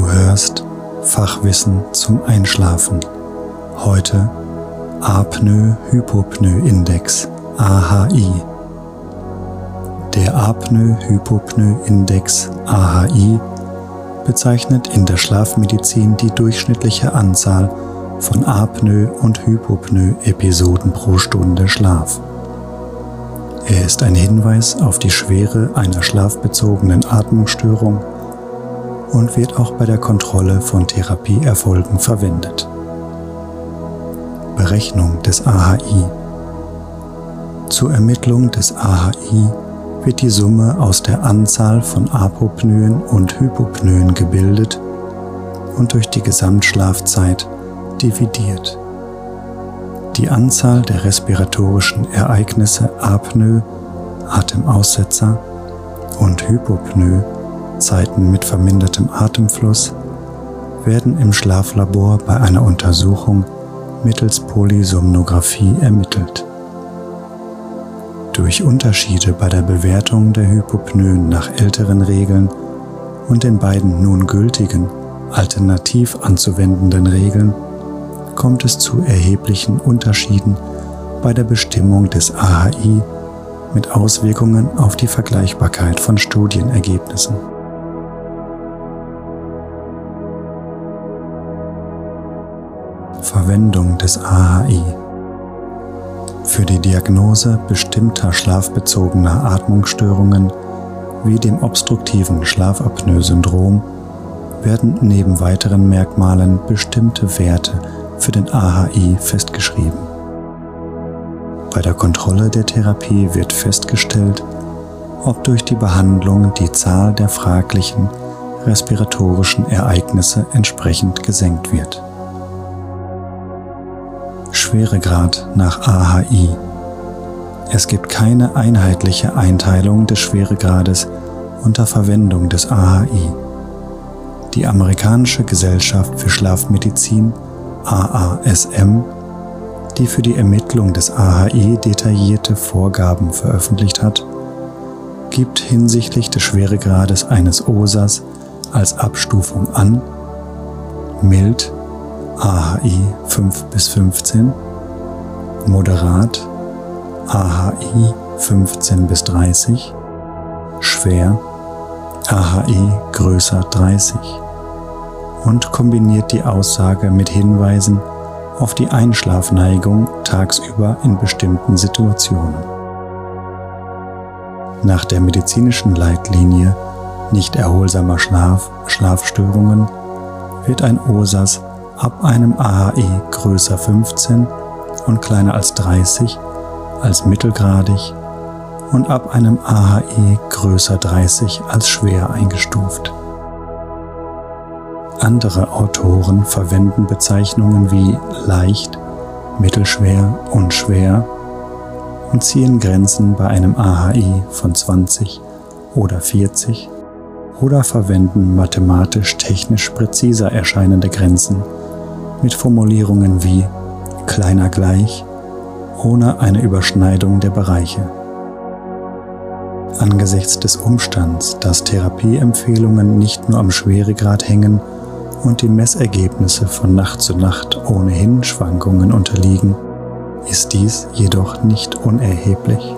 Gast Fachwissen zum Einschlafen. Heute Apnoe-Hypopnoe-Index AHI. Der Apnoe-Hypopnoe-Index AHI bezeichnet in der Schlafmedizin die durchschnittliche Anzahl von Apnoe- und Hypopnoe-Episoden pro Stunde Schlaf. Er ist ein Hinweis auf die Schwere einer schlafbezogenen Atmungsstörung und wird auch bei der Kontrolle von Therapieerfolgen verwendet. Berechnung des AHI Zur Ermittlung des AHI wird die Summe aus der Anzahl von Apopnoen und Hypopnoen gebildet und durch die Gesamtschlafzeit dividiert. Die Anzahl der respiratorischen Ereignisse Apnoe, Atemaussetzer und Hypopnoe, Zeiten mit vermindertem Atemfluss, werden im Schlaflabor bei einer Untersuchung mittels Polysomnographie ermittelt. Durch Unterschiede bei der Bewertung der Hypopnoen nach älteren Regeln und den beiden nun gültigen, alternativ anzuwendenden Regeln kommt es zu erheblichen Unterschieden bei der Bestimmung des AHI mit Auswirkungen auf die Vergleichbarkeit von Studienergebnissen. Verwendung des AHI für die Diagnose bestimmter schlafbezogener Atmungsstörungen wie dem obstruktiven Schlafapnoe-Syndrom werden neben weiteren Merkmalen bestimmte Werte für den AHI festgeschrieben. Bei der Kontrolle der Therapie wird festgestellt, ob durch die Behandlung die Zahl der fraglichen respiratorischen Ereignisse entsprechend gesenkt wird. Schweregrad nach AHI. Es gibt keine einheitliche Einteilung des Schweregrades unter Verwendung des AHI. Die amerikanische Gesellschaft für Schlafmedizin AASM, die für die Ermittlung des AHI detaillierte Vorgaben veröffentlicht hat, gibt hinsichtlich des Schweregrades eines OSAs als Abstufung an mild AHI 5 bis 15, moderat. AHI 15 bis 30, schwer. AHI größer 30 und kombiniert die Aussage mit Hinweisen auf die Einschlafneigung tagsüber in bestimmten Situationen. Nach der medizinischen Leitlinie nicht erholsamer Schlaf, Schlafstörungen wird ein OSAS ab einem AHI größer 15 und kleiner als 30 als mittelgradig und ab einem AHI größer 30 als schwer eingestuft. Andere Autoren verwenden Bezeichnungen wie leicht, mittelschwer und schwer und ziehen Grenzen bei einem AHI von 20 oder 40 oder verwenden mathematisch-technisch präziser erscheinende Grenzen mit Formulierungen wie kleiner gleich ohne eine Überschneidung der Bereiche. Angesichts des Umstands, dass Therapieempfehlungen nicht nur am Schweregrad hängen, und die Messergebnisse von Nacht zu Nacht ohnehin Schwankungen unterliegen, ist dies jedoch nicht unerheblich.